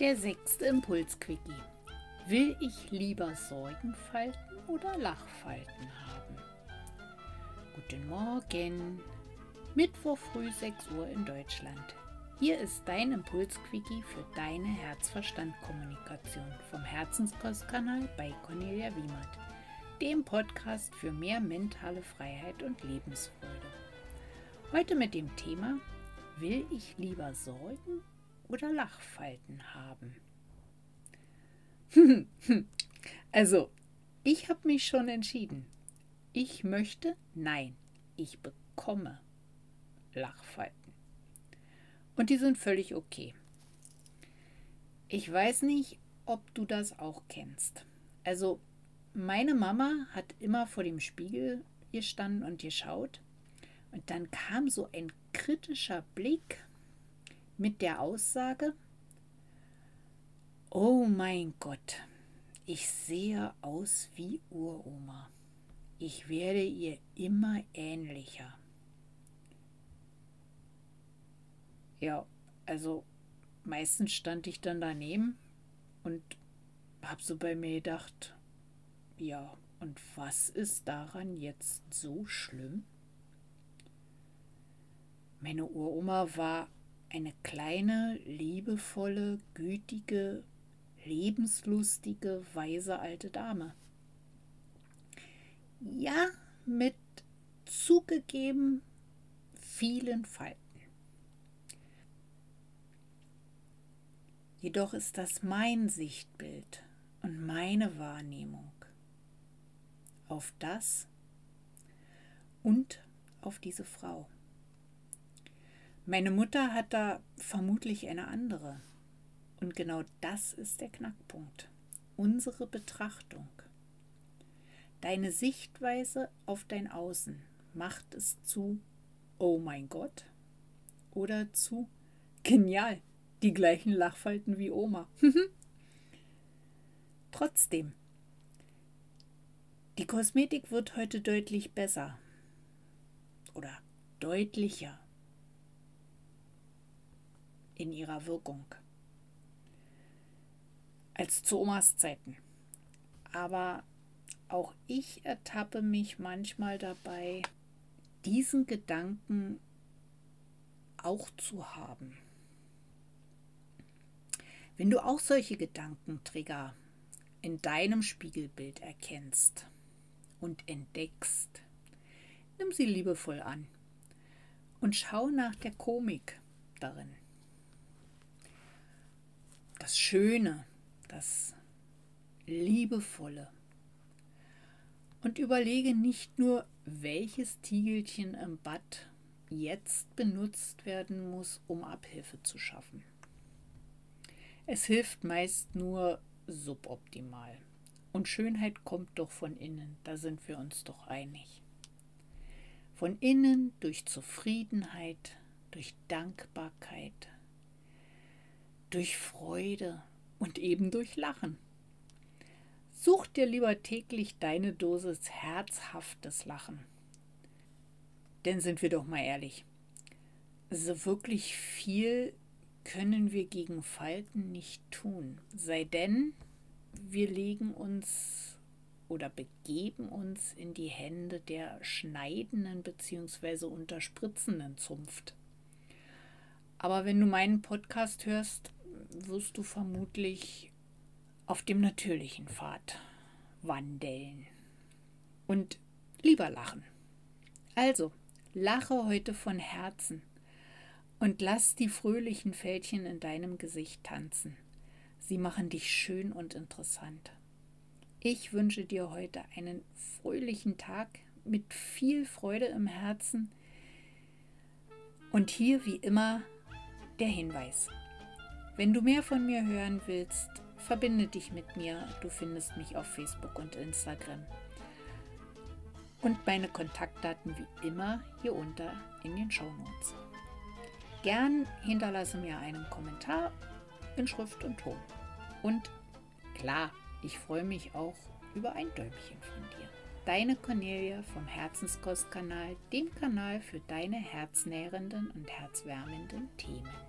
Der sechste Impulsquickie. Will ich lieber Sorgenfalten oder Lachfalten haben? Guten Morgen. Mittwoch früh 6 Uhr in Deutschland. Hier ist dein Impulsquickie für deine Herzverstand-Kommunikation vom Herzenskostkanal bei Cornelia Wiemert, dem Podcast für mehr mentale Freiheit und Lebensfreude. Heute mit dem Thema Will ich lieber Sorgen oder Lachfalten haben? also, ich habe mich schon entschieden. Ich möchte, nein, ich bekomme Lachfalten. Und die sind völlig okay. Ich weiß nicht, ob du das auch kennst. Also, meine Mama hat immer vor dem Spiegel gestanden und geschaut. Und dann kam so ein kritischer Blick mit der Aussage, Oh mein Gott, ich sehe aus wie Uroma. Ich werde ihr immer ähnlicher. Ja, also meistens stand ich dann daneben und habe so bei mir gedacht, ja, und was ist daran jetzt so schlimm? Meine Uroma war eine kleine, liebevolle, gütige, lebenslustige, weise alte Dame. Ja, mit zugegeben vielen Falten. Jedoch ist das mein Sichtbild und meine Wahrnehmung auf das und auf diese Frau. Meine Mutter hat da vermutlich eine andere. Und genau das ist der Knackpunkt. Unsere Betrachtung. Deine Sichtweise auf dein Außen macht es zu Oh mein Gott oder zu Genial, die gleichen Lachfalten wie Oma. Trotzdem, die Kosmetik wird heute deutlich besser oder deutlicher in ihrer Wirkung als zu Omas Zeiten. Aber auch ich ertappe mich manchmal dabei, diesen Gedanken auch zu haben. Wenn du auch solche Gedankentrigger in deinem Spiegelbild erkennst und entdeckst, nimm sie liebevoll an und schau nach der Komik darin. Das Schöne, das Liebevolle. Und überlege nicht nur, welches Tiegelchen im Bad jetzt benutzt werden muss, um Abhilfe zu schaffen. Es hilft meist nur suboptimal. Und Schönheit kommt doch von innen, da sind wir uns doch einig. Von innen durch Zufriedenheit, durch Dankbarkeit, durch Freude, und eben durch Lachen. Such dir lieber täglich deine Dosis herzhaftes Lachen. Denn sind wir doch mal ehrlich, so wirklich viel können wir gegen Falten nicht tun, sei denn, wir legen uns oder begeben uns in die Hände der schneidenden bzw. unterspritzenden Zunft. Aber wenn du meinen Podcast hörst, wirst du vermutlich auf dem natürlichen Pfad wandeln und lieber lachen. Also, lache heute von Herzen und lass die fröhlichen Fältchen in deinem Gesicht tanzen. Sie machen dich schön und interessant. Ich wünsche dir heute einen fröhlichen Tag mit viel Freude im Herzen. Und hier wie immer der Hinweis. Wenn du mehr von mir hören willst, verbinde dich mit mir. Du findest mich auf Facebook und Instagram. Und meine Kontaktdaten wie immer hier unter in den Show Notes. Gern hinterlasse mir einen Kommentar in Schrift und Ton. Und klar, ich freue mich auch über ein Däumchen von dir. Deine Cornelia vom Herzenskostkanal, dem Kanal für deine herznährenden und herzwärmenden Themen.